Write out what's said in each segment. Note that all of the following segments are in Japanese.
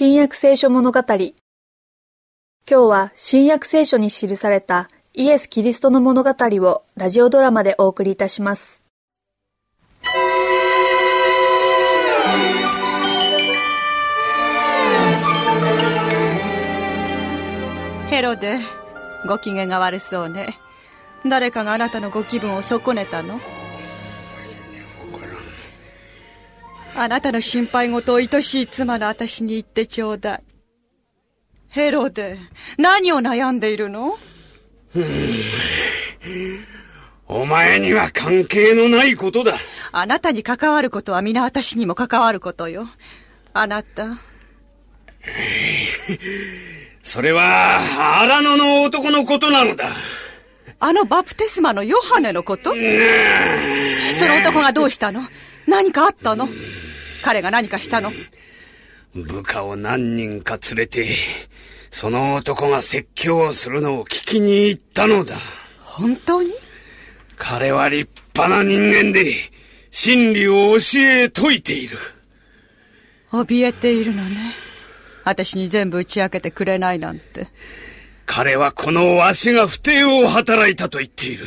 新約聖書物語。今日は新約聖書に記されたイエス・キリストの物語をラジオドラマでお送りいたします。ヘロデご機嫌が悪そうね。誰かがあなたのご気分を損ねたの？あなたの心配事を愛しい妻の私に言ってちょうだい。ヘロデ、何を悩んでいるの？お前には関係のないことだ。あなたに関わることは皆私にも関わることよ。あなた。それは、荒野の男のことなのだ。あのバプテスマのヨハネのこと？その男がどうしたの？何かあったの？彼が何かしたの？部下を何人か連れて、その男が説教をするのを聞きに行ったのだ。本当に？彼は立派な人間で、真理を教え説いている。怯えているのね。私に全部打ち明けてくれないなんて。彼はこのわしが不定を働いたと言っている。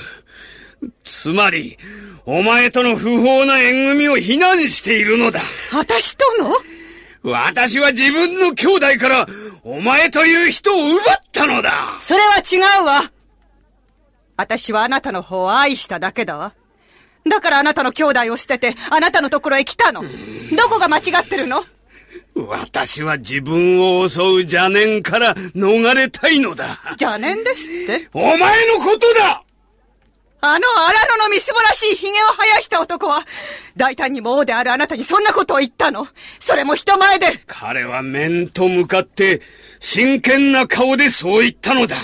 つまり、お前との不法な縁組を非難しているのだ。私との？私は自分の兄弟からお前という人を奪ったのだそれは違うわ私はあなたの方を愛しただけだわ。だからあなたの兄弟を捨ててあなたのところへ来たの。どこが間違ってるの？私は自分を襲う邪念から逃れたいのだ。邪念ですってお前のことだあの荒野のみすぼらしい髭を生やした男は、大胆にも王であるあなたにそんなことを言ったの。それも人前で。彼は面と向かって、真剣な顔でそう言ったのだ。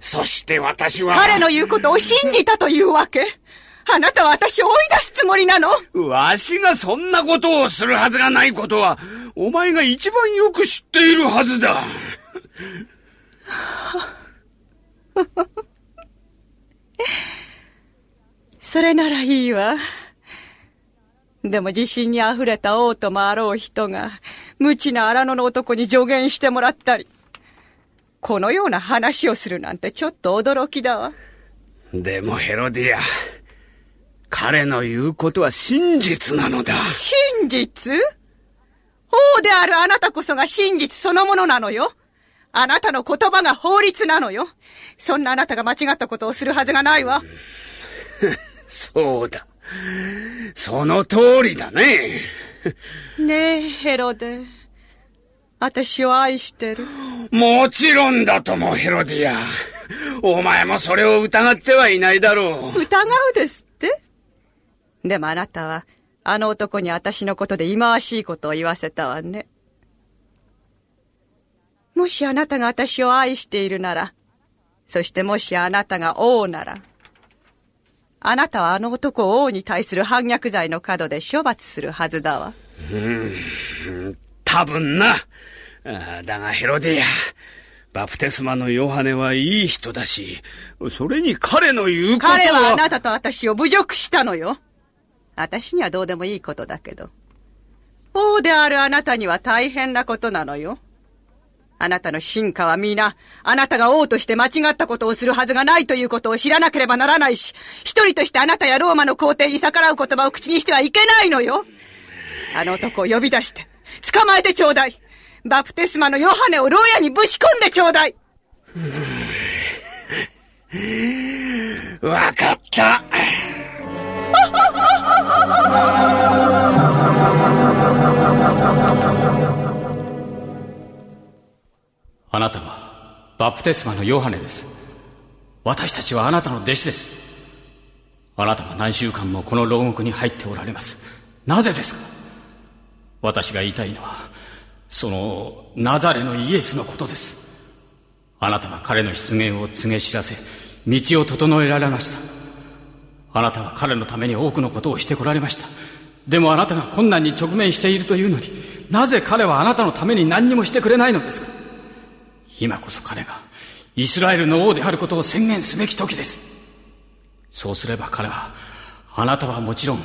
そして私は。彼の言うことを信じたというわけあなたは私を追い出すつもりなのわしがそんなことをするはずがないことは、お前が一番よく知っているはずだ。それならいいわ。でも自信に溢れた王ともあろう人が、無知な荒野の男に助言してもらったり、このような話をするなんてちょっと驚きだわ。でもヘロディア、彼の言うことは真実なのだ。真実？王であるあなたこそが真実そのものなのよ。あなたの言葉が法律なのよ。そんなあなたが間違ったことをするはずがないわ。そうだ。その通りだね。ねえ、ヘロデ。私を愛してる。もちろんだとも、ヘロディア。お前もそれを疑ってはいないだろう。疑うですって？でもあなたは、あの男に私のことで忌まわしいことを言わせたわね。もしあなたが私を愛しているなら、そしてもしあなたが王なら、あなたはあの男を王に対する反逆罪の角で処罰するはずだわ。うん、多分な。だがヘロディア、バプテスマのヨハネはいい人だし、それに彼の言うことは。彼はあなたと私を侮辱したのよ。私にはどうでもいいことだけど。王であるあなたには大変なことなのよ。あなたの進化は皆、あなたが王として間違ったことをするはずがないということを知らなければならないし、一人としてあなたやローマの皇帝に逆らう言葉を口にしてはいけないのよ。あの男を呼び出して、捕まえてちょうだい。バプテスマのヨハネを牢屋にぶち込んでちょうだい。わかった。あなたはバプテスマのヨハネです。私たちはあなたの弟子です。あなたは何週間もこの牢獄に入っておられます。なぜですか？私が言いたいのは、そのナザレのイエスのことです。あなたは彼の出現を告げ知らせ、道を整えられました。あなたは彼のために多くのことをしてこられました。でもあなたが困難に直面しているというのに、なぜ彼はあなたのために何にもしてくれないのですか？今こそ彼がイスラエルの王であることを宣言すべき時です。そうすれば彼は、あなたはもちろん、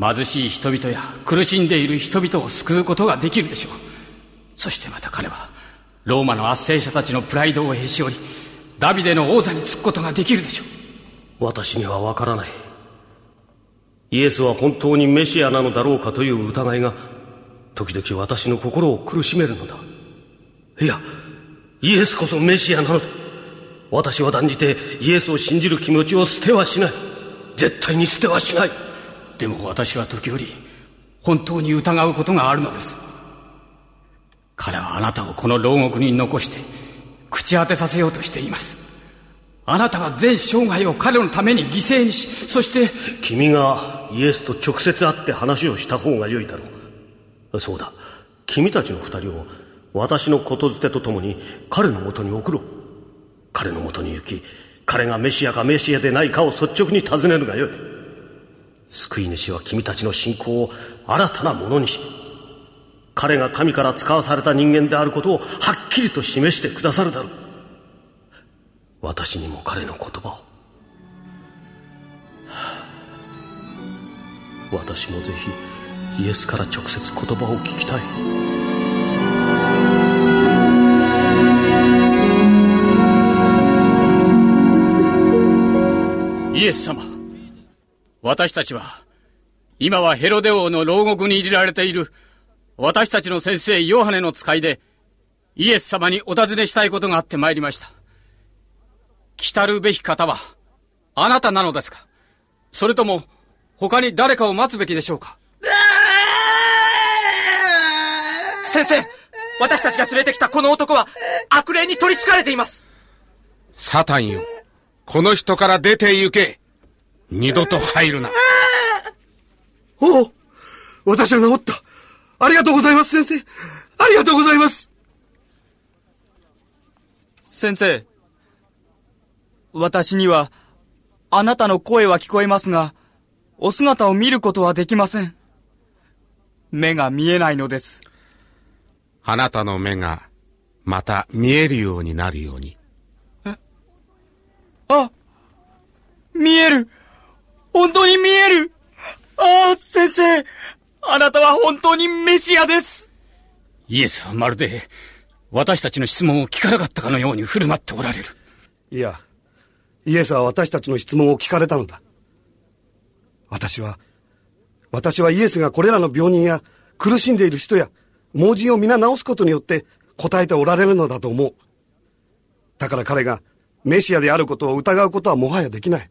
貧しい人々や苦しんでいる人々を救うことができるでしょう。そしてまた彼はローマの圧政者たちのプライドをへし折りダビデの王座につくことができるでしょう私にはわからないイエスは本当にメシアなのだろうかという疑いが時々私の心を苦しめるのだいやイエスこそメシアなのだ。私は断じてイエスを信じる気持ちを捨てはしない。絶対に捨てはしない。でも私は時折本当に疑うことがあるのです。彼はあなたをこの牢獄に残して口当てさせようとしています。あなたは全生涯を彼のために犠牲にしそして君がイエスと直接会って話をした方が良いだろう。そうだ。君たちの二人を私のことづてとともに彼のもとに送ろう。彼のもとに行き彼がメシアかメシアでないかを率直に尋ねるがよい。救い主は君たちの信仰を新たなものにし彼が神から使わされた人間であることをはっきりと示してくださるだろう。私にも彼の言葉を。私もぜひイエスから直接言葉を聞きたい。エス様。私たちは、今はヘロデ王の牢獄に入れられている、私たちの先生ヨハネの使いで、イエス様にお尋ねしたいことがあって参りました。来たるべき方は、あなたなのですか？それとも、他に誰かを待つべきでしょうか？先生私たちが連れてきたこの男は、悪霊に取り憑かれていますサタンよ。この人から出て行け。二度と入るな。おお私は治った。ありがとうございます、先生。ありがとうございます。先生。私には、あなたの声は聞こえますが、お姿を見ることはできません。目が見えないのです。あなたの目が、また見えるようになるように。あ見える本当に見えるああ、先生あなたは本当にメシアですイエスはまるで、私たちの質問を聞かなかったかのように振る舞っておられる。いや、イエスは私たちの質問を聞かれたのだ。私は、私はイエスがこれらの病人や苦しんでいる人や盲人を皆治すことによって答えておられるのだと思う。だから彼がメシアであることを疑うことはもはやできない。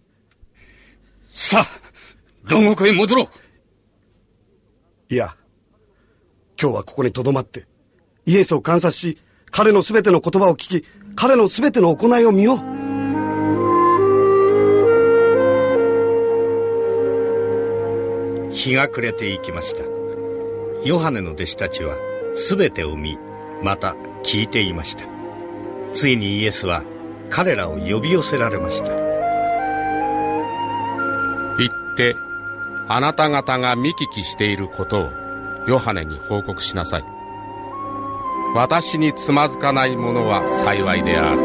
さあ、牢獄へ戻ろう。いや、今日はここに留まって、イエスを観察し、彼のすべての言葉を聞き、彼のすべての行いを見よう。日が暮れていきました。ヨハネの弟子たちは全てを見、また聞いていました。ついにイエスは彼らを呼び寄せられましたてあなた方が見聞きしていることをヨハネに報告しなさい。私につまずかない者は幸いである。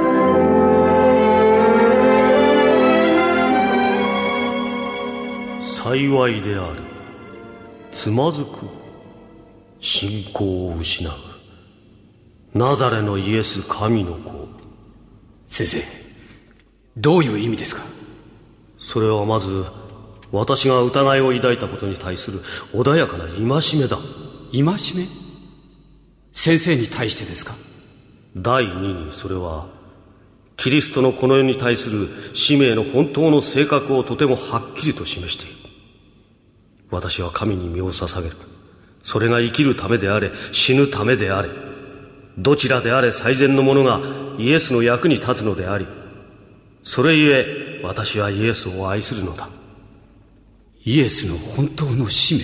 幸いである。つまずく信仰を失う。ナザレのイエス神の子。先生どういう意味ですか？それはまず私が疑いを抱いたことに対する穏やかな戒めだ。戒め？先生に対してですか？第二にそれはキリストのこの世に対する使命の本当の性格をとてもはっきりと示している。私は神に身を捧げる。それが生きるためであれ死ぬためであれどちらであれ最善のものがイエスの役に立つのでありそれゆえ私はイエスを愛するのだイエスの本当の使命。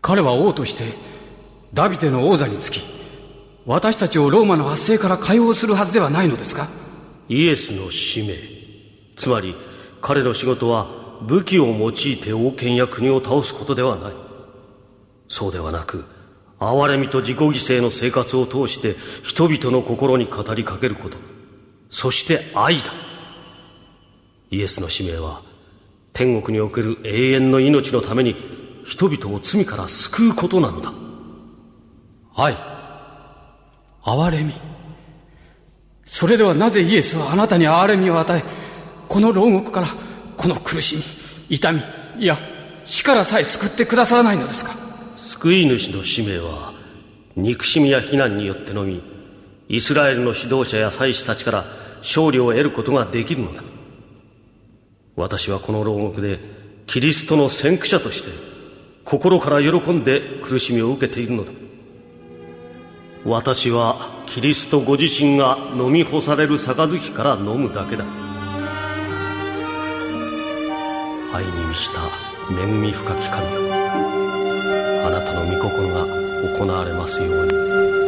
彼は王としてダビデの王座につき私たちをローマの圧政から解放するはずではないのですか？イエスの使命。つまり彼の仕事は武器を用いて王権や国を倒すことではない。そうではなく憐れみと自己犠牲の生活を通して人々の心に語りかけること。そして愛だ。イエスの使命は天国における永遠の命のために人々を罪から救うことなのだ。愛憐れみ。それではなぜイエスはあなたに憐れみを与えこの牢獄からこの苦しみ痛みいや死からさえ救ってくださらないのですか？救い主の使命は憎しみや非難によってのみイスラエルの指導者や祭司たちから勝利を得ることができるのだ私はこの牢獄でキリストの先駆者として心から喜んで苦しみを受けているのだ。私はキリストご自身が飲み干される杯から飲むだけだ。愛に満ちた恵み深き神よあなたの御心が行われますように。